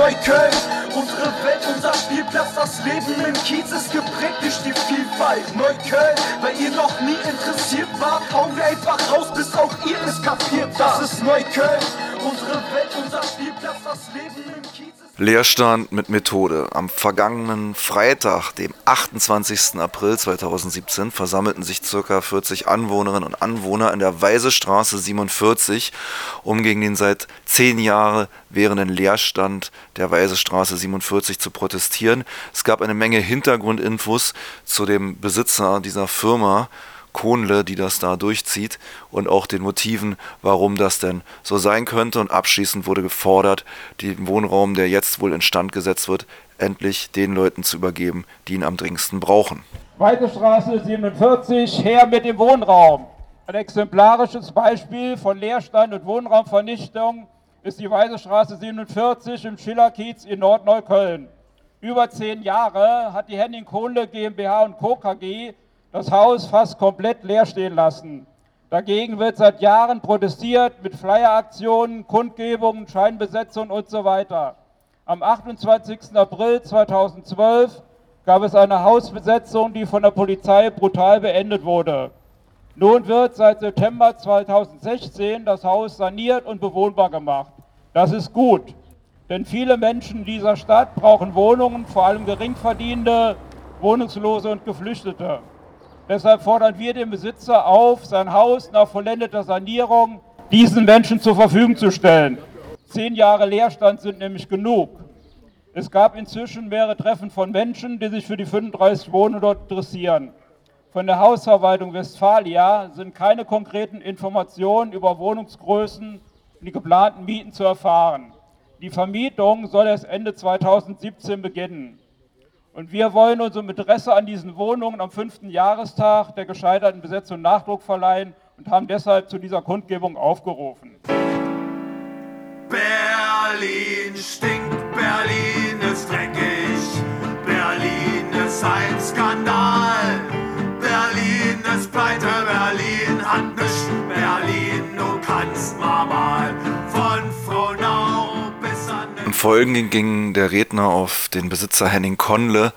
Neukölln. Unsere Welt, unser Spielplatz, das Leben im Kiez ist geprägt durch die Vielfalt. Neukölln, weil ihr noch nie interessiert wart, hauen wir einfach raus, bis auch ihr es kapiert. Das ist Neukölln, unsere Welt, unser Spielplatz, das Leben im Kiez. Leerstand mit Methode. Am vergangenen Freitag, dem 28. April 2017, versammelten sich ca. 40 Anwohnerinnen und Anwohner in der Weisestraße 47, um gegen den seit zehn Jahren währenden Leerstand der Weisestraße 47 zu protestieren. Es gab eine Menge Hintergrundinfos zu dem Besitzer dieser Firma, Kohnle, die das da durchzieht und auch den Motiven, warum das denn so sein könnte. Und abschließend wurde gefordert, den Wohnraum, der jetzt wohl instand gesetzt wird, endlich den Leuten zu übergeben, die ihn am dringendsten brauchen. Weite Straße 47, her mit dem Wohnraum. Ein exemplarisches Beispiel von Leerstand und Wohnraumvernichtung ist die Weiße Straße 47 im Schillerkiez in Nordneukölln. Über zehn Jahre hat die Henning Kohle GmbH und Co. KG das Haus fast komplett leer stehen lassen. Dagegen wird seit Jahren protestiert mit Flyeraktionen, Kundgebungen, Scheinbesetzungen und so weiter. Am 28. April 2012 gab es eine Hausbesetzung, die von der Polizei brutal beendet wurde. Nun wird seit September 2016 das Haus saniert und bewohnbar gemacht. Das ist gut, denn viele Menschen dieser Stadt brauchen Wohnungen, vor allem Geringverdienende, Wohnungslose und Geflüchtete. Deshalb fordern wir den Besitzer auf, sein Haus nach vollendeter Sanierung diesen Menschen zur Verfügung zu stellen. Zehn Jahre Leerstand sind nämlich genug. Es gab inzwischen mehrere Treffen von Menschen, die sich für die 35 Wohnungen dort interessieren. Von der Hausverwaltung Westfalia sind keine konkreten Informationen über Wohnungsgrößen und die geplanten Mieten zu erfahren. Die Vermietung soll erst Ende 2017 beginnen. Und wir wollen unserem Interesse an diesen Wohnungen am fünften Jahrestag der gescheiterten Besetzung Nachdruck verleihen und haben deshalb zu dieser Kundgebung aufgerufen. Berlin stinkt, Berlin ist dreckig, Berlin ist ein Skandal, Berlin ist pleite, Berlin hat nichts, Berlin, du kannst mal mal Folgen ging der Redner auf den Besitzer Henning Konle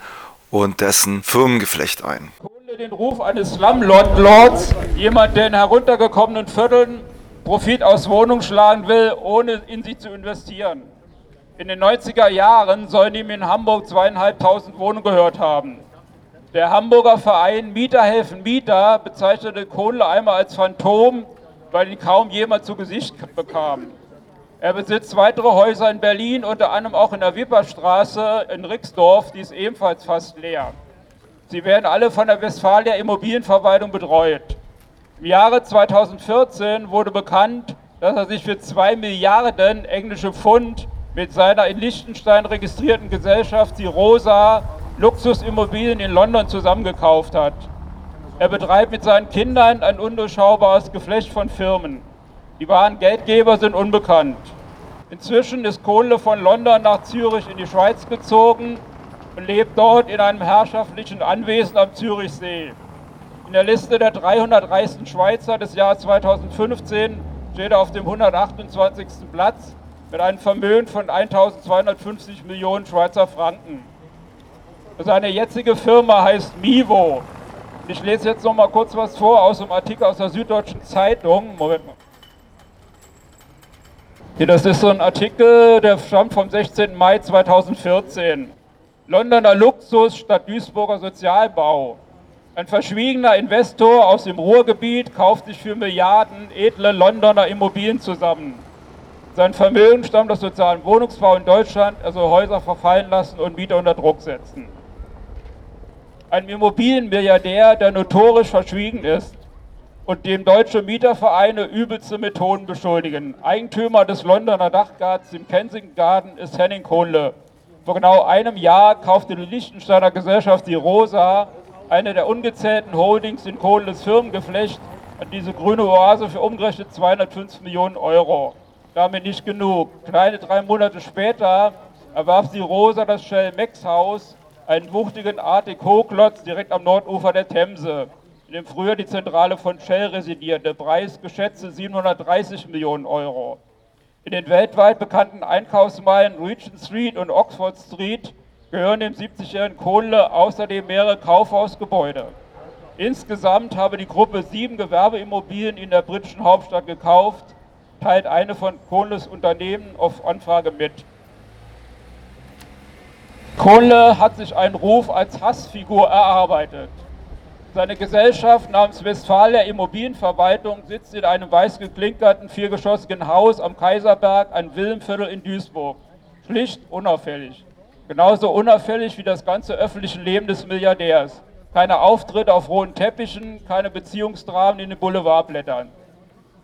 und dessen Firmengeflecht ein. Konle den Ruf eines Slumlords, jemand, der in heruntergekommenen Vierteln Profit aus Wohnungen schlagen will, ohne in sie zu investieren. In den 90er Jahren sollen ihm in Hamburg zweieinhalbtausend Wohnungen gehört haben. Der Hamburger Verein Mieter helfen Mieter bezeichnete Kohle einmal als Phantom, weil ihn kaum jemand zu Gesicht bekam. Er besitzt weitere Häuser in Berlin, unter anderem auch in der Wipperstraße in Rixdorf, die ist ebenfalls fast leer. Sie werden alle von der Westfalia Immobilienverwaltung betreut. Im Jahre 2014 wurde bekannt, dass er sich für 2 Milliarden englische Pfund mit seiner in Liechtenstein registrierten Gesellschaft, die Rosa, Luxusimmobilien in London zusammengekauft hat. Er betreibt mit seinen Kindern ein undurchschaubares Geflecht von Firmen. Die wahren Geldgeber sind unbekannt. Inzwischen ist Kohle von London nach Zürich in die Schweiz gezogen und lebt dort in einem herrschaftlichen Anwesen am Zürichsee. In der Liste der 300 reichsten Schweizer des Jahres 2015 steht er auf dem 128. Platz mit einem Vermögen von 1250 Millionen Schweizer Franken. Seine jetzige Firma heißt Mivo. Ich lese jetzt noch mal kurz was vor aus einem Artikel aus der Süddeutschen Zeitung. Moment mal. Das ist so ein Artikel, der stammt vom 16. Mai 2014. Londoner Luxus statt Duisburger Sozialbau. Ein verschwiegener Investor aus dem Ruhrgebiet kauft sich für Milliarden edle Londoner Immobilien zusammen. Sein Vermögen stammt aus sozialem Wohnungsbau in Deutschland, also Häuser verfallen lassen und Mieter unter Druck setzen. Ein Immobilienmilliardär, der notorisch verschwiegen ist, und dem deutsche Mietervereine übelste Methoden beschuldigen. Eigentümer des Londoner Dachgartens im Kensington Garden ist Henning Kohle. Vor genau einem Jahr kaufte die Liechtensteiner Gesellschaft die Rosa, eine der ungezählten Holdings in Kohles Firmengeflecht, an diese grüne Oase für umgerechnet 205 Millionen Euro. Damit nicht genug. Kleine drei Monate später erwarf die Rosa das Shell Max Haus, einen wuchtigen Art Deco-Klotz direkt am Nordufer der Themse dem früher die Zentrale von Shell residierte. Preis geschätzte 730 Millionen Euro. In den weltweit bekannten Einkaufsmeilen Regent Street und Oxford Street gehören dem 70-jährigen Kohle außerdem mehrere Kaufhausgebäude. Insgesamt habe die Gruppe sieben Gewerbeimmobilien in der britischen Hauptstadt gekauft, teilt eine von Kohles Unternehmen auf Anfrage mit. Kohle hat sich einen Ruf als Hassfigur erarbeitet. Seine Gesellschaft namens Westfalia Immobilienverwaltung sitzt in einem weiß geklinkerten, viergeschossigen Haus am Kaiserberg, ein Villenviertel in Duisburg. Schlicht unauffällig. Genauso unauffällig wie das ganze öffentliche Leben des Milliardärs. Keine Auftritte auf roten Teppichen, keine Beziehungsdramen in den Boulevardblättern.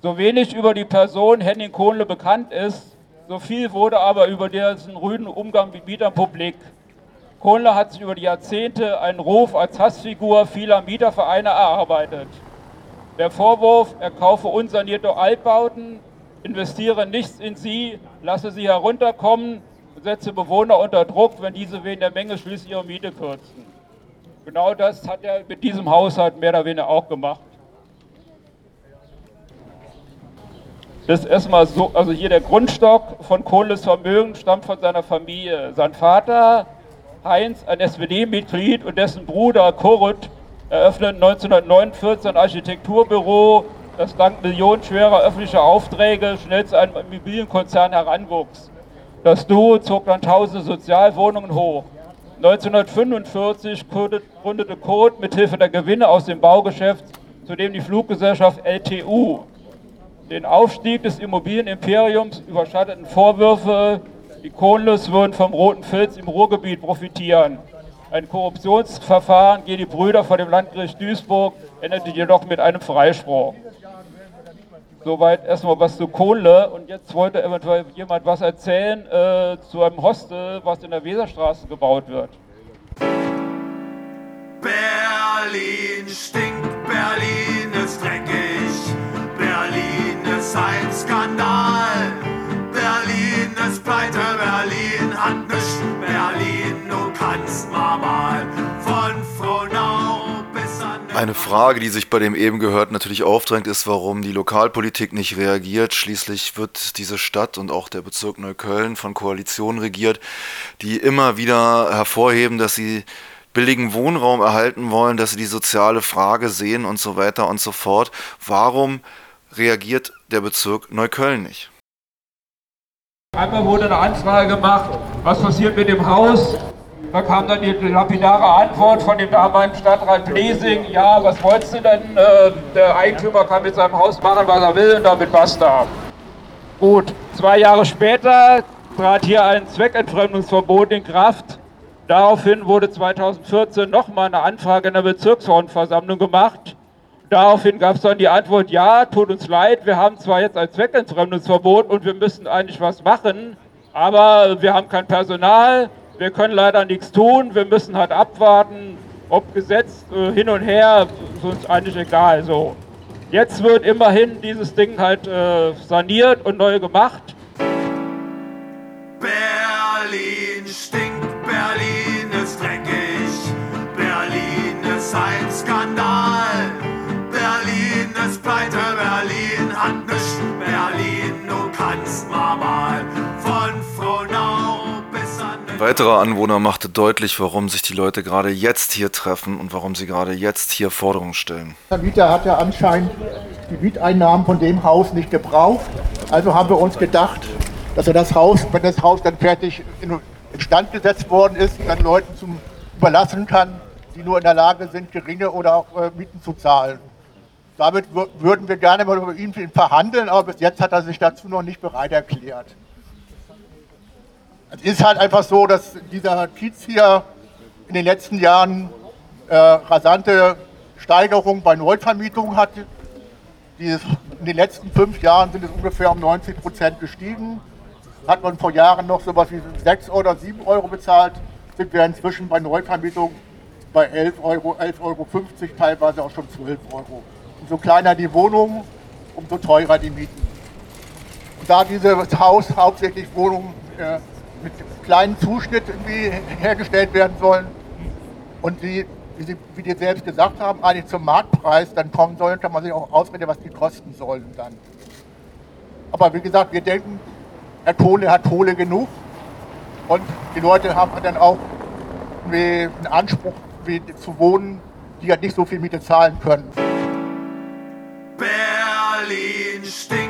So wenig über die Person Henning Kohnle bekannt ist, so viel wurde aber über diesen rüden Umgang mit Mietern publik. Kohnle hat sich über die Jahrzehnte einen Ruf als Hassfigur vieler Mietervereine erarbeitet. Der Vorwurf, er kaufe unsanierte Altbauten, investiere nichts in sie, lasse sie herunterkommen setze Bewohner unter Druck, wenn diese wegen der Menge schließlich ihre Miete kürzen. Genau das hat er mit diesem Haushalt mehr oder weniger auch gemacht. Das ist erstmal so, also hier der Grundstock von Kohles Vermögen stammt von seiner Familie. Sein Vater, Heinz, ein SPD-Mitglied und dessen Bruder Korut eröffneten 1949 ein Architekturbüro, das dank millionenschwerer öffentlicher Aufträge schnell zu einem Immobilienkonzern heranwuchs. Das Duo zog dann tausende Sozialwohnungen hoch. 1945 gründete Koth mithilfe der Gewinne aus dem Baugeschäft zudem die Fluggesellschaft LTU. Den Aufstieg des Immobilienimperiums überschatteten Vorwürfe, die Kohnles würden vom roten Filz im Ruhrgebiet profitieren. Ein Korruptionsverfahren gegen die Brüder vor dem Landgericht Duisburg endete jedoch mit einem Freispruch. Soweit erstmal was zu Kohle. Und jetzt wollte eventuell jemand was erzählen äh, zu einem Hostel, was in der Weserstraße gebaut wird. Berlin stinkt, Berlin ist dreckig, Berlin ist ein Skandal. Berlin ist pleite, Eine Frage, die sich bei dem eben gehört natürlich aufdrängt, ist, warum die Lokalpolitik nicht reagiert. Schließlich wird diese Stadt und auch der Bezirk Neukölln von Koalitionen regiert, die immer wieder hervorheben, dass sie billigen Wohnraum erhalten wollen, dass sie die soziale Frage sehen und so weiter und so fort. Warum reagiert der Bezirk Neukölln nicht? Einmal wurde eine Anfrage gemacht, was passiert mit dem Haus. Da kam dann die lapidare Antwort von dem damaligen Stadtrat Blesing, ja, was wolltest du denn? Äh, der Eigentümer kann mit seinem Haus machen, was er will und damit basta. Gut, zwei Jahre später trat hier ein Zweckentfremdungsverbot in Kraft. Daraufhin wurde 2014 nochmal eine Anfrage in der Bezirksverordnetenversammlung gemacht. Daraufhin gab es dann die Antwort, ja, tut uns leid, wir haben zwar jetzt ein Zweckentfremdungsverbot und wir müssen eigentlich was machen, aber wir haben kein Personal, wir können leider nichts tun, wir müssen halt abwarten, ob gesetzt äh, hin und her, ist uns eigentlich egal. So. Jetzt wird immerhin dieses Ding halt äh, saniert und neu gemacht. Berlin stinkt, Berlin ist dreckig, Berlin ist ein Ein weiterer Anwohner machte deutlich, warum sich die Leute gerade jetzt hier treffen und warum sie gerade jetzt hier Forderungen stellen. Der Mieter hat ja anscheinend die Mieteinnahmen von dem Haus nicht gebraucht. Also haben wir uns gedacht, dass er das Haus, wenn das Haus dann fertig in instand gesetzt worden ist, dann Leuten zum überlassen kann, die nur in der Lage sind, geringe oder auch äh, Mieten zu zahlen. Damit wür- würden wir gerne mal über ihn verhandeln, aber bis jetzt hat er sich dazu noch nicht bereit erklärt. Es ist halt einfach so, dass dieser Kiez hier in den letzten Jahren äh, rasante Steigerung bei Neuvermietungen hat. Dieses, in den letzten fünf Jahren sind es ungefähr um 90 Prozent gestiegen. Hat man vor Jahren noch so was wie 6 oder 7 Euro bezahlt, sind wir inzwischen bei Neuvermietung bei 11 Euro, 11,50 Euro, teilweise auch schon 12 Euro. Umso kleiner die Wohnung, umso teurer die Mieten. Und da dieses Haus hauptsächlich Wohnungen äh, mit kleinen Zuschnitt irgendwie hergestellt werden sollen und die, wie, Sie, wie die selbst gesagt haben, eigentlich zum Marktpreis dann kommen sollen, kann man sich auch ausrechnen, was die kosten sollen dann. Aber wie gesagt, wir denken, hat Kohle, hat Kohle genug. Und die Leute haben dann auch einen Anspruch zu wohnen, die halt nicht so viel Miete zahlen können. Berlin stinkt,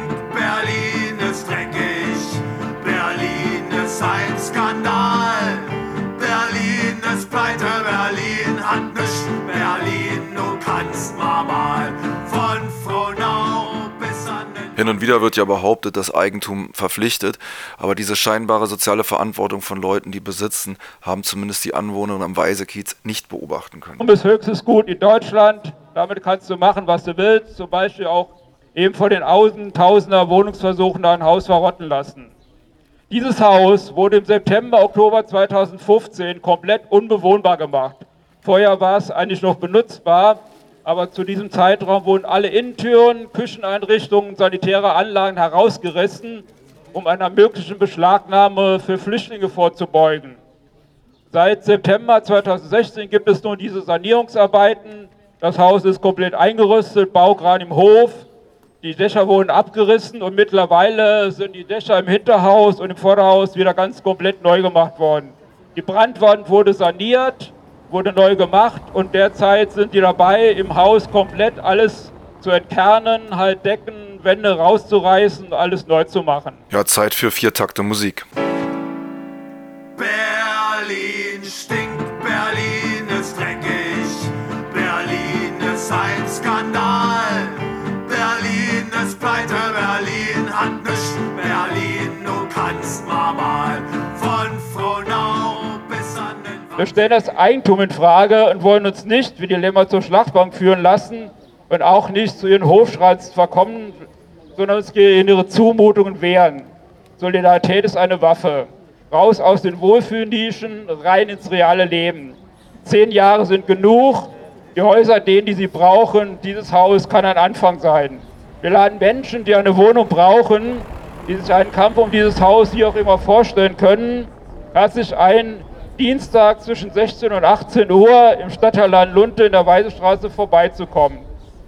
Hin und wieder wird ja behauptet, dass Eigentum verpflichtet, aber diese scheinbare soziale Verantwortung von Leuten, die besitzen, haben zumindest die Anwohner am Weisekiez nicht beobachten können. Ist höchstes Gut in Deutschland. Damit kannst du machen, was du willst. Zum Beispiel auch eben vor den Außen tausender Wohnungsversuchen ein Haus verrotten lassen. Dieses Haus wurde im September, Oktober 2015 komplett unbewohnbar gemacht. Vorher war es eigentlich noch benutzbar, aber zu diesem Zeitraum wurden alle Innentüren, Kücheneinrichtungen, sanitäre Anlagen herausgerissen, um einer möglichen Beschlagnahme für Flüchtlinge vorzubeugen. Seit September 2016 gibt es nun diese Sanierungsarbeiten. Das Haus ist komplett eingerüstet, Bau gerade im Hof. Die Dächer wurden abgerissen und mittlerweile sind die Dächer im Hinterhaus und im Vorderhaus wieder ganz komplett neu gemacht worden. Die Brandwand wurde saniert, wurde neu gemacht und derzeit sind die dabei, im Haus komplett alles zu entkernen, halt Decken, Wände rauszureißen, alles neu zu machen. Ja, Zeit für vier Takte Musik. Berlin Wir stellen das Eigentum in Frage und wollen uns nicht wie die Lämmer zur Schlachtbank führen lassen und auch nicht zu ihren Hofschreits verkommen, sondern uns gegen ihre Zumutungen wehren. Solidarität ist eine Waffe. Raus aus den Wohlfühlnischen, rein ins reale Leben. Zehn Jahre sind genug. Die Häuser, denen, die sie brauchen, dieses Haus kann ein Anfang sein. Wir laden Menschen, die eine Wohnung brauchen, die sich einen Kampf um dieses Haus wie auch immer vorstellen können, herzlich ein, Dienstag zwischen 16 und 18 Uhr im Stadtteil Lunte in der Weisestraße vorbeizukommen.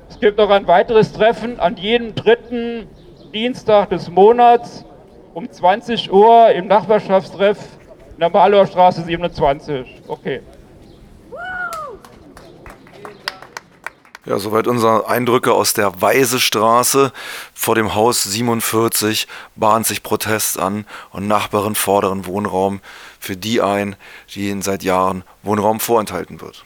Es gibt noch ein weiteres Treffen an jedem dritten Dienstag des Monats um 20 Uhr im Nachbarschaftstreff in der Malower Straße 27. Okay. Ja, soweit unsere Eindrücke aus der Weisestraße. Vor dem Haus 47 bahnt sich Protest an und Nachbarn fordern Wohnraum für die ein, die ihnen seit Jahren Wohnraum vorenthalten wird.